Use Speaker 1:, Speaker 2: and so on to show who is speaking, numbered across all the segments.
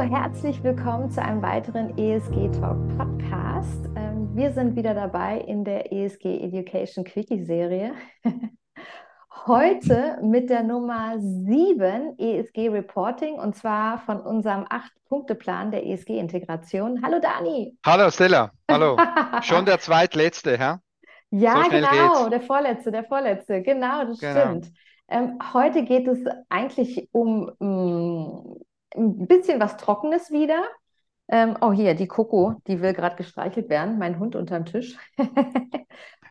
Speaker 1: herzlich willkommen zu einem weiteren ESG Talk Podcast. Ähm, wir sind wieder dabei in der ESG Education Quickie Serie. Heute mit der Nummer 7 ESG Reporting und zwar von unserem 8-Punkte-Plan der ESG-Integration. Hallo Dani.
Speaker 2: Hallo Stella, hallo. Schon der zweitletzte, hä?
Speaker 1: Ja, so genau, geht's. der vorletzte, der vorletzte, genau, das genau. stimmt. Ähm, heute geht es eigentlich um, um ein bisschen was Trockenes wieder. Ähm, oh, hier, die Coco, die will gerade gestreichelt werden, mein Hund unterm Tisch.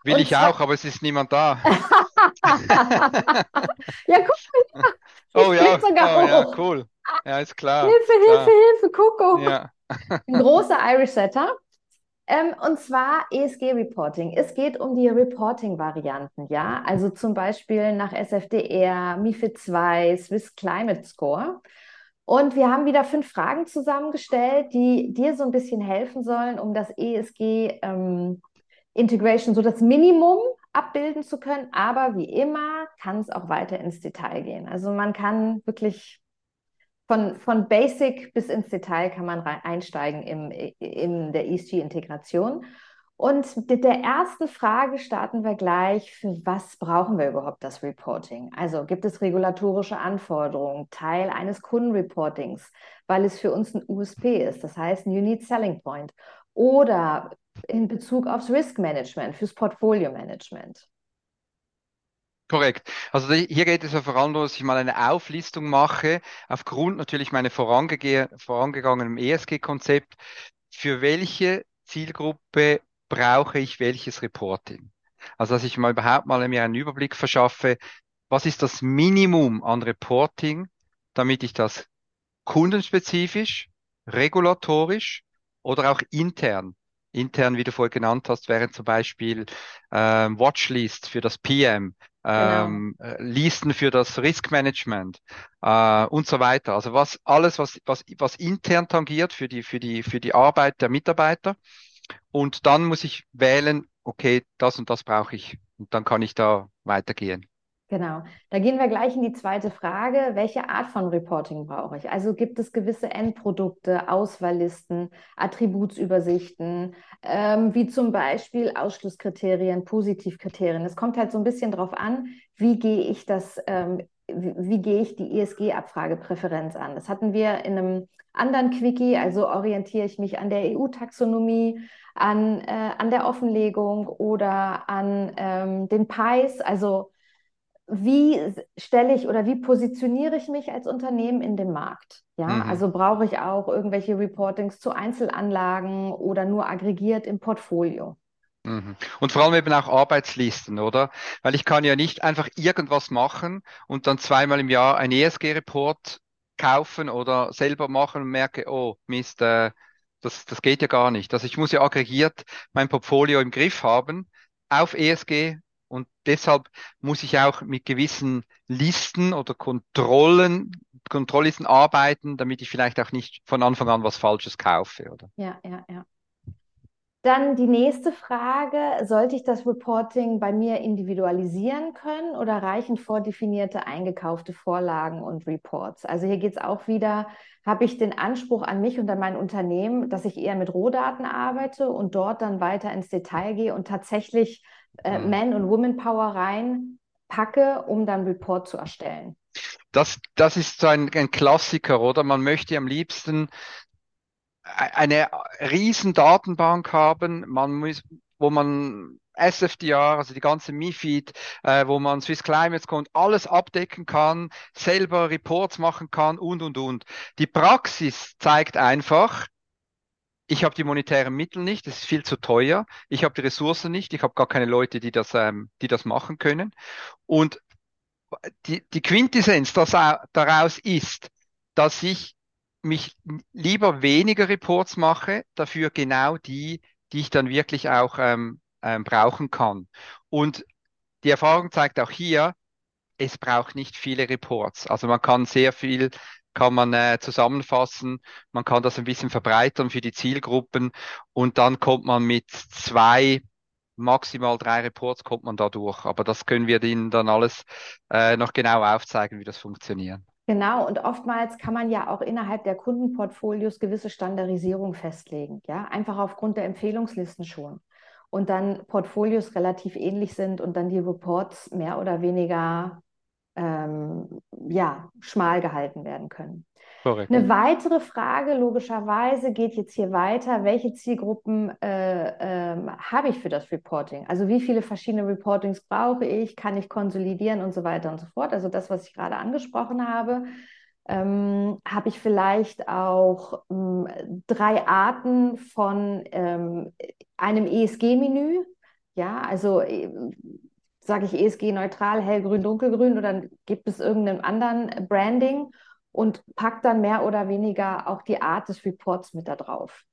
Speaker 2: Will Und ich auch, aber es ist niemand da.
Speaker 1: ja, guck mal.
Speaker 2: Oh ja, oh, ja, cool. Ja, ist klar.
Speaker 1: Hilfe, klar. Hilfe, Hilfe, Coco. Ja. Ein großer Irish Setter. Ähm, und zwar ESG-Reporting. Es geht um die Reporting-Varianten, ja. Also zum Beispiel nach SFDR, MIFID 2, Swiss Climate Score. Und wir haben wieder fünf Fragen zusammengestellt, die dir so ein bisschen helfen sollen, um das ESG ähm, Integration so das Minimum abbilden zu können. Aber wie immer kann es auch weiter ins Detail gehen. Also man kann wirklich von, von Basic bis ins Detail kann man einsteigen im, in der ESG-Integration. Und mit der ersten Frage starten wir gleich, für was brauchen wir überhaupt das Reporting? Also gibt es regulatorische Anforderungen, Teil eines Kundenreportings, weil es für uns ein USP ist, das heißt ein Unique Selling Point, oder in Bezug aufs Risk Management, fürs Portfolio Management.
Speaker 2: Korrekt. Also hier geht es ja vor allem, dass ich mal eine Auflistung mache, aufgrund natürlich meiner vorangegangenen ESG-Konzept, für welche Zielgruppe brauche ich welches Reporting? Also, dass ich mal überhaupt mal mir einen Überblick verschaffe, was ist das Minimum an Reporting, damit ich das kundenspezifisch, regulatorisch oder auch intern intern, wie du vorher genannt hast, wären zum Beispiel ähm, Watchlist für das PM, ähm, genau. Listen für das Risk Management äh, und so weiter. Also was alles, was, was, was intern tangiert für die, für die, für die Arbeit der Mitarbeiter und dann muss ich wählen, okay, das und das brauche ich. Und dann kann ich da weitergehen.
Speaker 1: Genau. Da gehen wir gleich in die zweite Frage. Welche Art von Reporting brauche ich? Also gibt es gewisse Endprodukte, Auswahllisten, Attributsübersichten, ähm, wie zum Beispiel Ausschlusskriterien, Positivkriterien. Es kommt halt so ein bisschen drauf an, wie gehe ich das ähm, wie, wie gehe ich die ESG-Abfragepräferenz an? Das hatten wir in einem anderen Quickie, also orientiere ich mich an der EU-Taxonomie, an, äh, an der Offenlegung oder an ähm, den PIs, also wie stelle ich oder wie positioniere ich mich als Unternehmen in dem Markt? Ja, mhm. also brauche ich auch irgendwelche Reportings zu Einzelanlagen oder nur aggregiert im Portfolio?
Speaker 2: Mhm. Und vor allem eben auch Arbeitslisten, oder? Weil ich kann ja nicht einfach irgendwas machen und dann zweimal im Jahr ein ESG-Report kaufen oder selber machen und merke, oh Mist, äh, das, das geht ja gar nicht. Also ich muss ja aggregiert mein Portfolio im Griff haben auf ESG und deshalb muss ich auch mit gewissen Listen oder Kontrollen, Kontrolllisten arbeiten, damit ich vielleicht auch nicht von Anfang an was Falsches kaufe, oder?
Speaker 1: Ja, ja, ja. Dann die nächste Frage, sollte ich das Reporting bei mir individualisieren können oder reichen vordefinierte eingekaufte Vorlagen und Reports? Also hier geht es auch wieder, habe ich den Anspruch an mich und an mein Unternehmen, dass ich eher mit Rohdaten arbeite und dort dann weiter ins Detail gehe und tatsächlich äh, mhm. Man- und Woman-Power reinpacke, um dann Report zu erstellen?
Speaker 2: Das, das ist so ein, ein Klassiker, oder? Man möchte am liebsten eine riesen Datenbank haben, man muss, wo man SFDR, also die ganze MIFID, äh, wo man Swiss Climate Code alles abdecken kann, selber Reports machen kann und, und, und. Die Praxis zeigt einfach, ich habe die monetären Mittel nicht, es ist viel zu teuer, ich habe die Ressourcen nicht, ich habe gar keine Leute, die das, ähm, die das machen können. Und die, die Quintessenz daraus ist, dass ich mich lieber weniger Reports mache, dafür genau die, die ich dann wirklich auch ähm, ähm, brauchen kann. Und die Erfahrung zeigt auch hier, es braucht nicht viele Reports. Also man kann sehr viel kann man äh, zusammenfassen, man kann das ein bisschen verbreitern für die Zielgruppen und dann kommt man mit zwei, maximal drei Reports kommt man da durch. Aber das können wir Ihnen dann alles äh, noch genau aufzeigen, wie das funktioniert.
Speaker 1: Genau, und oftmals kann man ja auch innerhalb der Kundenportfolios gewisse Standardisierung festlegen, ja, einfach aufgrund der Empfehlungslisten schon. Und dann Portfolios relativ ähnlich sind und dann die Reports mehr oder weniger ähm, ja, schmal gehalten werden können. Korrekt. Eine weitere Frage, logischerweise, geht jetzt hier weiter. Welche Zielgruppen äh, äh, habe ich für das Reporting? Also wie viele verschiedene Reportings brauche ich? Kann ich konsolidieren und so weiter und so fort? Also das, was ich gerade angesprochen habe. Ähm, habe ich vielleicht auch ähm, drei Arten von ähm, einem ESG-Menü. Ja, also äh, sage ich ESG-neutral, hellgrün, dunkelgrün oder gibt es irgendeinen anderen Branding? Und packt dann mehr oder weniger auch die Art des Reports mit da drauf.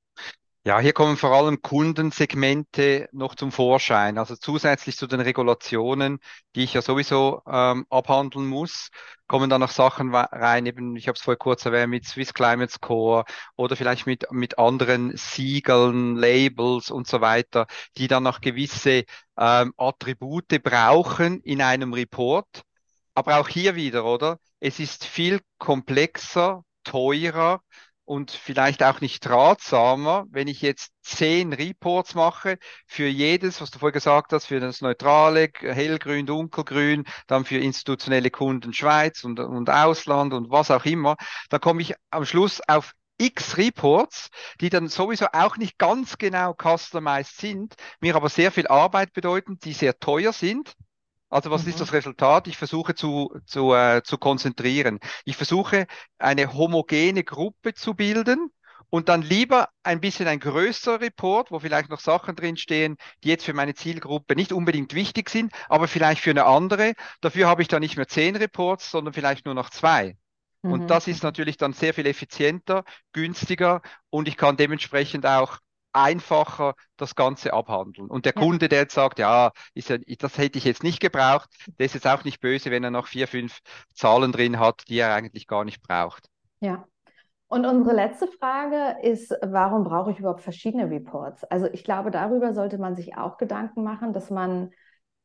Speaker 2: Ja, hier kommen vor allem Kundensegmente noch zum Vorschein. Also zusätzlich zu den Regulationen, die ich ja sowieso ähm, abhandeln muss, kommen dann noch Sachen rein, eben, ich habe es vorher kurz erwähnt, mit Swiss Climate Score oder vielleicht mit, mit anderen Siegeln, Labels und so weiter, die dann noch gewisse ähm, Attribute brauchen in einem Report. Aber auch hier wieder, oder? Es ist viel komplexer, teurer und vielleicht auch nicht ratsamer, wenn ich jetzt zehn Reports mache für jedes, was du vorher gesagt hast, für das neutrale, hellgrün, dunkelgrün, dann für institutionelle Kunden Schweiz und, und Ausland und was auch immer, dann komme ich am Schluss auf X Reports, die dann sowieso auch nicht ganz genau customized sind, mir aber sehr viel Arbeit bedeuten, die sehr teuer sind also was mhm. ist das Resultat? Ich versuche zu, zu, äh, zu konzentrieren. Ich versuche eine homogene Gruppe zu bilden und dann lieber ein bisschen ein größerer Report, wo vielleicht noch Sachen drinstehen, die jetzt für meine Zielgruppe nicht unbedingt wichtig sind, aber vielleicht für eine andere. Dafür habe ich dann nicht mehr zehn Reports, sondern vielleicht nur noch zwei. Mhm. Und das ist natürlich dann sehr viel effizienter, günstiger und ich kann dementsprechend auch einfacher das Ganze abhandeln. Und der ja. Kunde, der jetzt sagt, ja, ist ja, das hätte ich jetzt nicht gebraucht, der ist jetzt auch nicht böse, wenn er noch vier, fünf Zahlen drin hat, die er eigentlich gar nicht braucht.
Speaker 1: Ja. Und unsere letzte Frage ist, warum brauche ich überhaupt verschiedene Reports? Also ich glaube, darüber sollte man sich auch Gedanken machen, dass man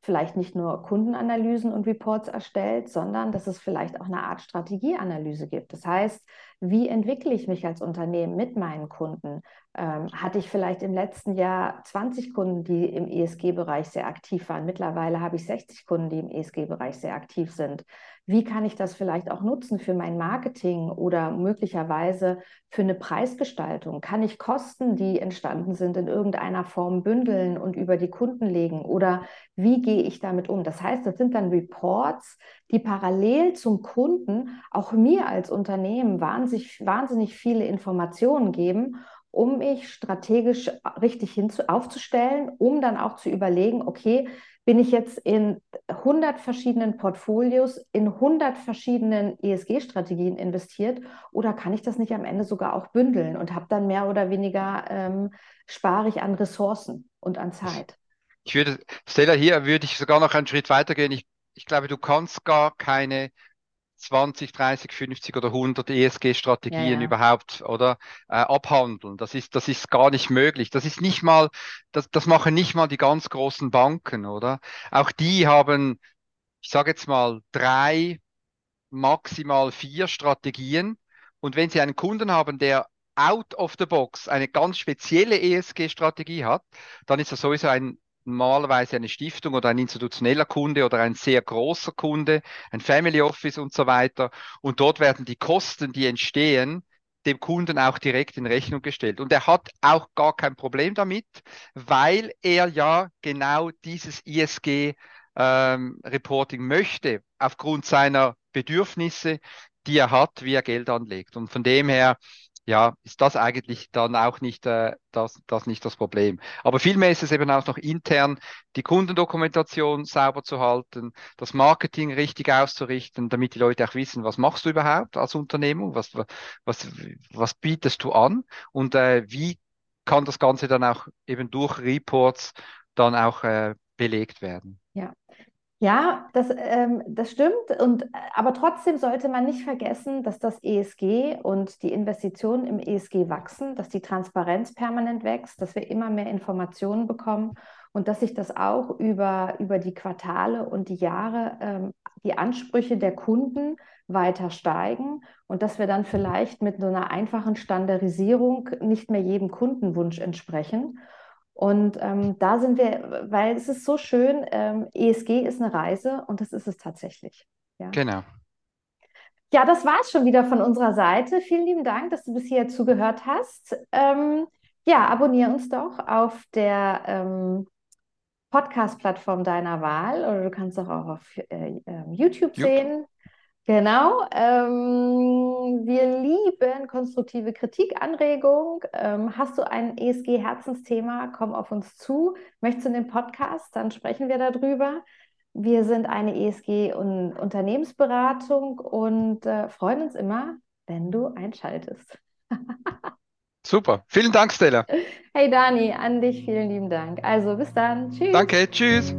Speaker 1: vielleicht nicht nur Kundenanalysen und Reports erstellt, sondern dass es vielleicht auch eine Art Strategieanalyse gibt. Das heißt, wie entwickle ich mich als Unternehmen mit meinen Kunden? Ähm, hatte ich vielleicht im letzten Jahr 20 Kunden, die im ESG-Bereich sehr aktiv waren. Mittlerweile habe ich 60 Kunden, die im ESG-Bereich sehr aktiv sind. Wie kann ich das vielleicht auch nutzen für mein Marketing oder möglicherweise für eine Preisgestaltung? Kann ich Kosten, die entstanden sind, in irgendeiner Form bündeln und über die Kunden legen? Oder wie gehe ich damit um? Das heißt, das sind dann Reports, die parallel zum Kunden auch mir als Unternehmen wahnsinnig, wahnsinnig viele Informationen geben um mich strategisch richtig hinzu aufzustellen, um dann auch zu überlegen, okay, bin ich jetzt in 100 verschiedenen Portfolios, in 100 verschiedenen ESG-Strategien investiert oder kann ich das nicht am Ende sogar auch bündeln und habe dann mehr oder weniger, ähm, spare ich an Ressourcen und an Zeit.
Speaker 2: Ich würde, Stella, hier würde ich sogar noch einen Schritt weitergehen. Ich, ich glaube, du kannst gar keine 20, 30, 50 oder 100 ESG-Strategien ja, ja. überhaupt oder äh, abhandeln. Das ist, das ist gar nicht möglich. Das ist nicht mal, das, das machen nicht mal die ganz großen Banken, oder? Auch die haben, ich sage jetzt mal, drei, maximal vier Strategien. Und wenn Sie einen Kunden haben, der out of the box eine ganz spezielle ESG-Strategie hat, dann ist das sowieso ein normalerweise eine Stiftung oder ein institutioneller Kunde oder ein sehr großer Kunde, ein Family Office und so weiter. Und dort werden die Kosten, die entstehen, dem Kunden auch direkt in Rechnung gestellt. Und er hat auch gar kein Problem damit, weil er ja genau dieses ISG ähm, möchte, aufgrund seiner Bedürfnisse, die er hat, wie er Geld anlegt. Und von dem her ja, ist das eigentlich dann auch nicht, äh, das, das nicht das Problem. Aber vielmehr ist es eben auch noch intern, die Kundendokumentation sauber zu halten, das Marketing richtig auszurichten, damit die Leute auch wissen, was machst du überhaupt als Unternehmung, was, was, was bietest du an und äh, wie kann das Ganze dann auch eben durch Reports dann auch äh, belegt werden.
Speaker 1: Ja, ja, das, ähm, das stimmt. Und, aber trotzdem sollte man nicht vergessen, dass das ESG und die Investitionen im ESG wachsen, dass die Transparenz permanent wächst, dass wir immer mehr Informationen bekommen und dass sich das auch über, über die Quartale und die Jahre ähm, die Ansprüche der Kunden weiter steigen und dass wir dann vielleicht mit so einer einfachen Standardisierung nicht mehr jedem Kundenwunsch entsprechen. Und ähm, da sind wir, weil es ist so schön, ähm, ESG ist eine Reise und das ist es tatsächlich.
Speaker 2: Ja. Genau.
Speaker 1: Ja, das war es schon wieder von unserer Seite. Vielen lieben Dank, dass du bis hier zugehört hast. Ähm, ja, abonniere uns doch auf der ähm, Podcast-Plattform deiner Wahl oder du kannst auch auf äh, äh, YouTube sehen. Genau. Ähm, wir lieben konstruktive Kritik, Anregung. Ähm, hast du ein ESG-Herzensthema? Komm auf uns zu. Möchtest du in den Podcast? Dann sprechen wir darüber. Wir sind eine ESG-Unternehmensberatung und äh, freuen uns immer, wenn du einschaltest.
Speaker 2: Super. Vielen Dank, Stella.
Speaker 1: Hey Dani, an dich vielen lieben Dank. Also bis dann.
Speaker 2: Tschüss. Danke. Tschüss.